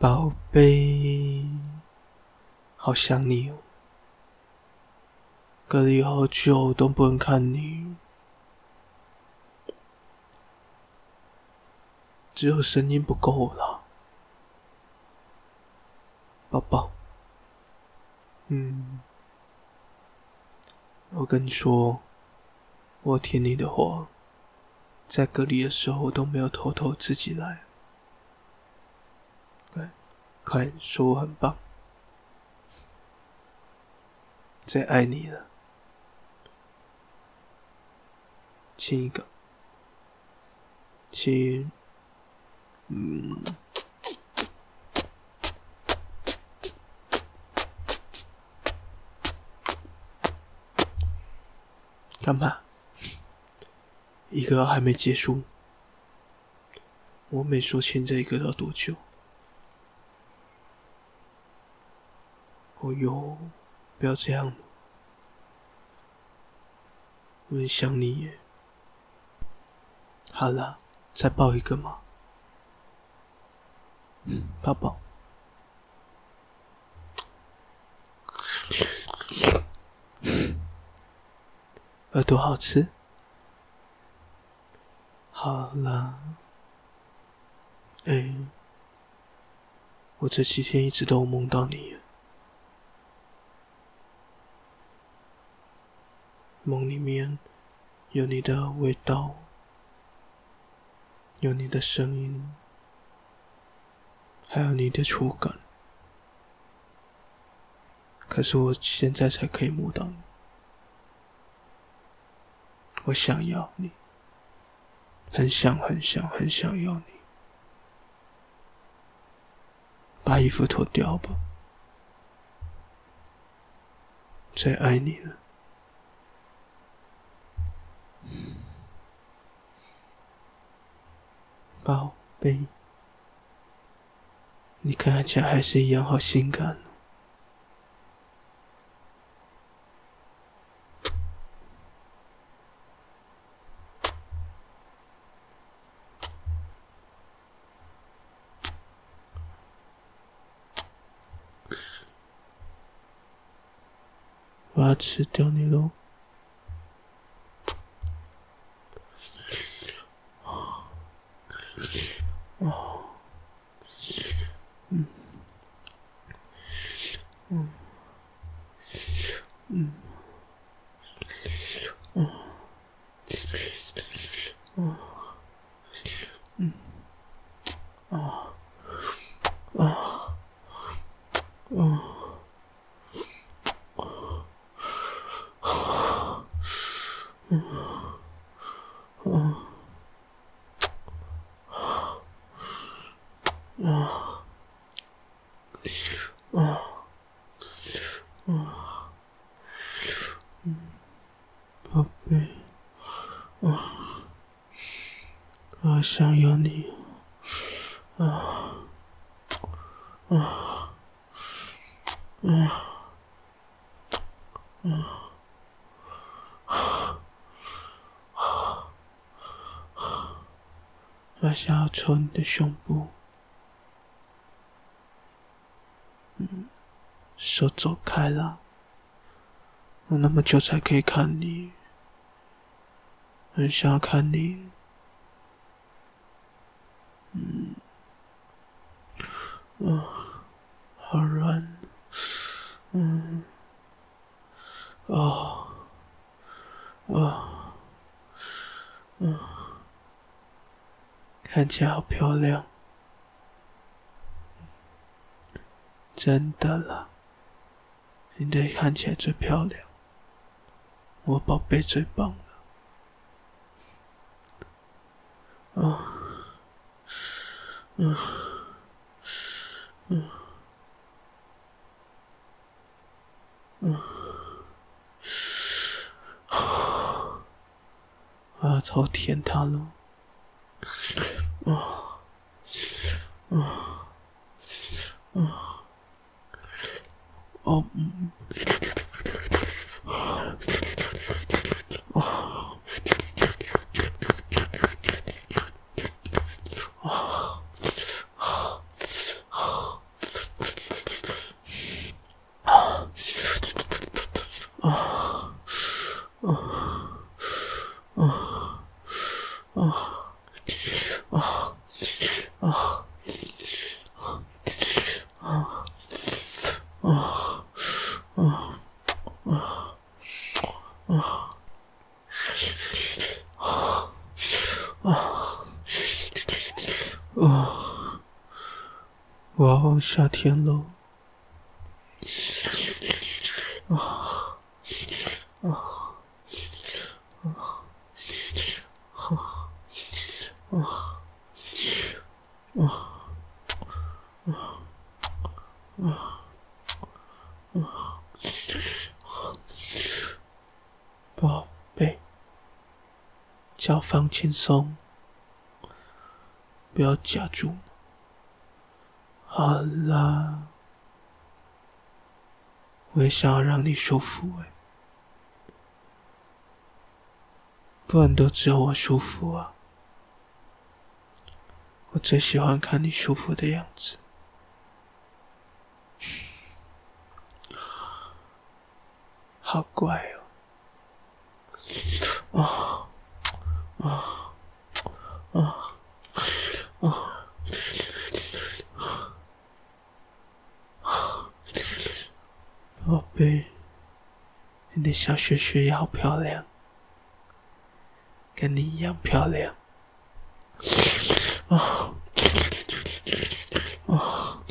宝贝，好想你哦！隔离好久都不能看你，只有声音不够了，宝宝。嗯，我跟你说，我听你的话，在隔离的时候我都没有偷偷自己来。快说我很棒，最爱你了，亲一个，亲，嗯，干嘛？一个还没结束，我没说亲这一个要多久。哦哟，不要这样，我很想你耶。好了，再抱一个嘛，嗯，抱抱。耳朵好吃。好了，哎，我这几天一直都梦到你。梦里面有你的味道，有你的声音，还有你的触感。可是我现在才可以摸到你，我想要你，很想很想很想要你。把衣服脱掉吧，最爱你了。宝贝，你看起来还是一样好性感。我要吃掉你喽！ 음. 어. 어. 음. 어. 어. 어. Oh. 我想要你，啊，啊，啊，啊，啊我想要抽你的胸部，嗯，手走开了，我那么久才可以看你，很想要看你。嗯，啊，好软，嗯，啊，啊，嗯，看起来好漂亮，真的啦，今天看起来最漂亮，我宝贝最棒了，啊。嗯，嗯，嗯，我要超舔他了，啊，啊，啊，哦，嗯。啊。啊。啊。啊。啊。啊。啊。啊。啊。啊。我要夏天了。啊。啊。啊。啊。啊。脚放轻松，不要夹住。好啦，我也想要让你舒服哎，不然都只有我舒服啊！我最喜欢看你舒服的样子，好乖哦！啊啊啊啊！宝贝，你的小雪雪也好漂亮，跟你一样漂亮。啊啊啊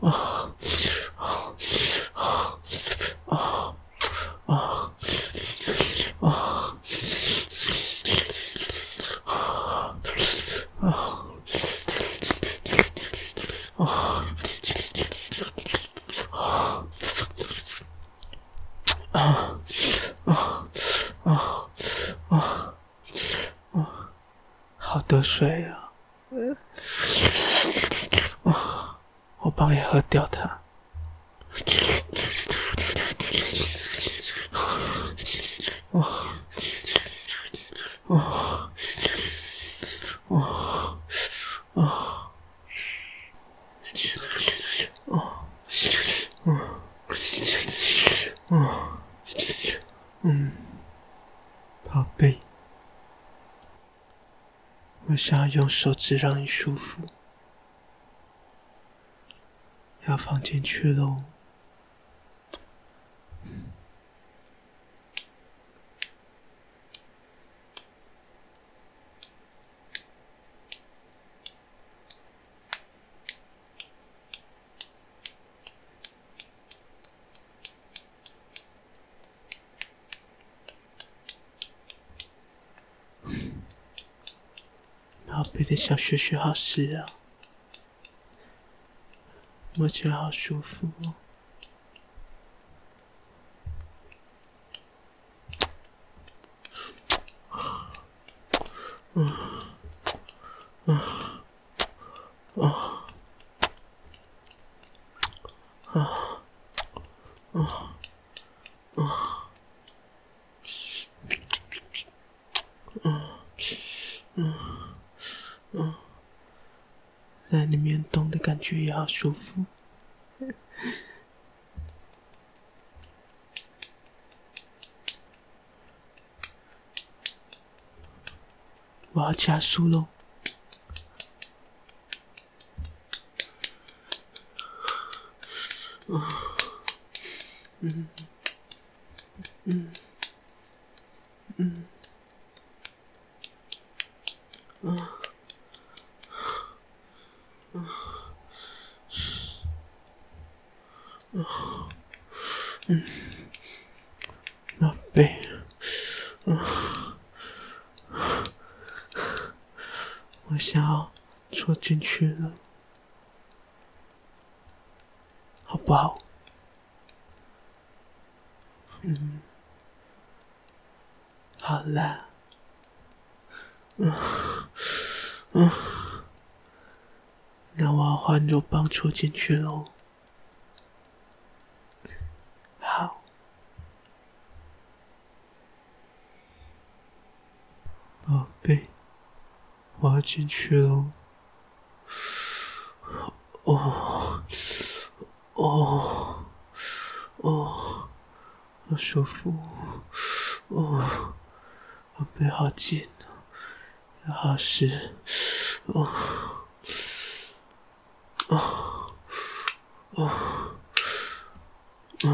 啊啊啊啊啊啊！啊啊啊啊啊！好多水啊！啊，我帮你喝掉它。啊啊啊啊！嗯，宝贝，我想要用手指让你舒服，要放进去喽。宝贝的小雪雪好湿啊，摸起来好舒服哦。嗯。嗯。啊啊。啊啊嗯嗯。嗯，在里面动的感觉也好舒服。我要加速喽！嗯嗯嗯嗯嗯。嗯，嗯，嗯，宝贝，嗯，我想要戳进去了，好不好？嗯，好啦，嗯，嗯。那我换肉棒戳进去喽。好，宝贝，我要进去了。哦，哦，哦，好舒服。哦，我背好紧啊，好湿。哦。啊啊啊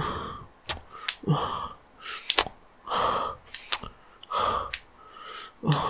啊啊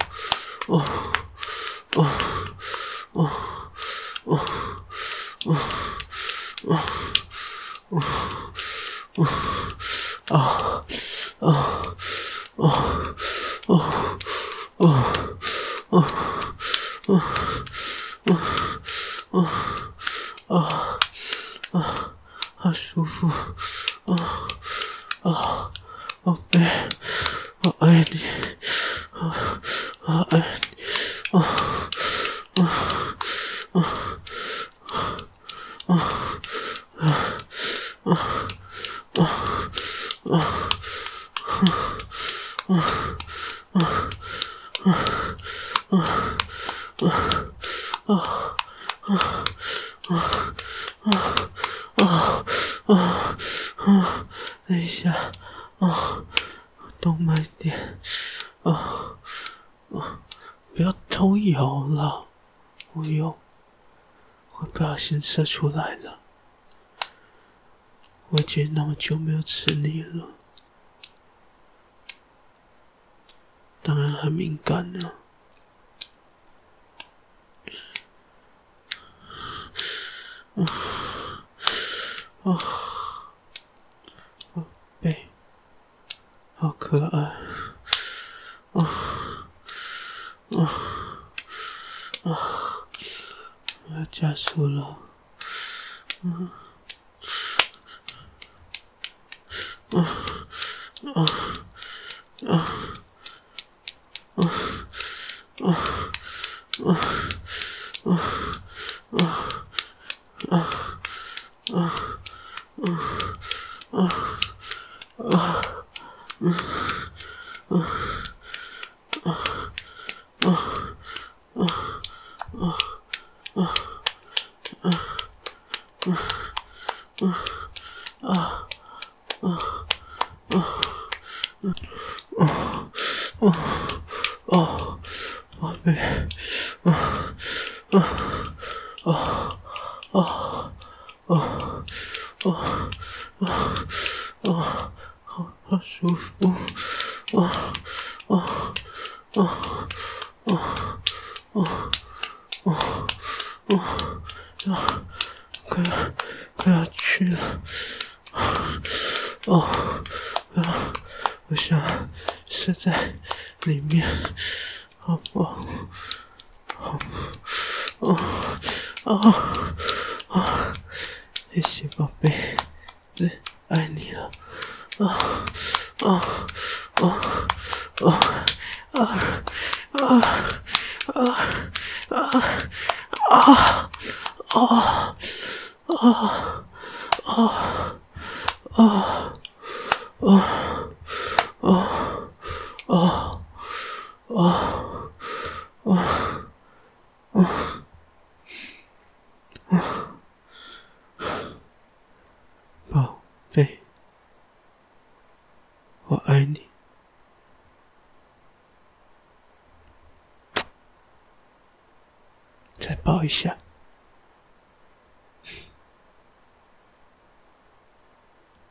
啊！好舒服啊啊！宝贝，我爱你，啊啊爱啊啊啊啊啊！等一下，啊，动慢点，啊啊！不要偷油了，我有，我不小心射出来了。我已经那么久没有吃你了，当然很敏感了。啊。啊。宝贝。好可爱。啊。啊。啊。我要加速了。啊。啊。啊。啊。啊。啊。哦，啊！啊啊啊啊啊啊啊，好不好？好，哦，哦，哦，谢谢宝贝，对，爱你了，啊，啊！我想是在里面啊，啊，啊，啊，啊，啊，啊，啊，啊，啊。啊啊啊啊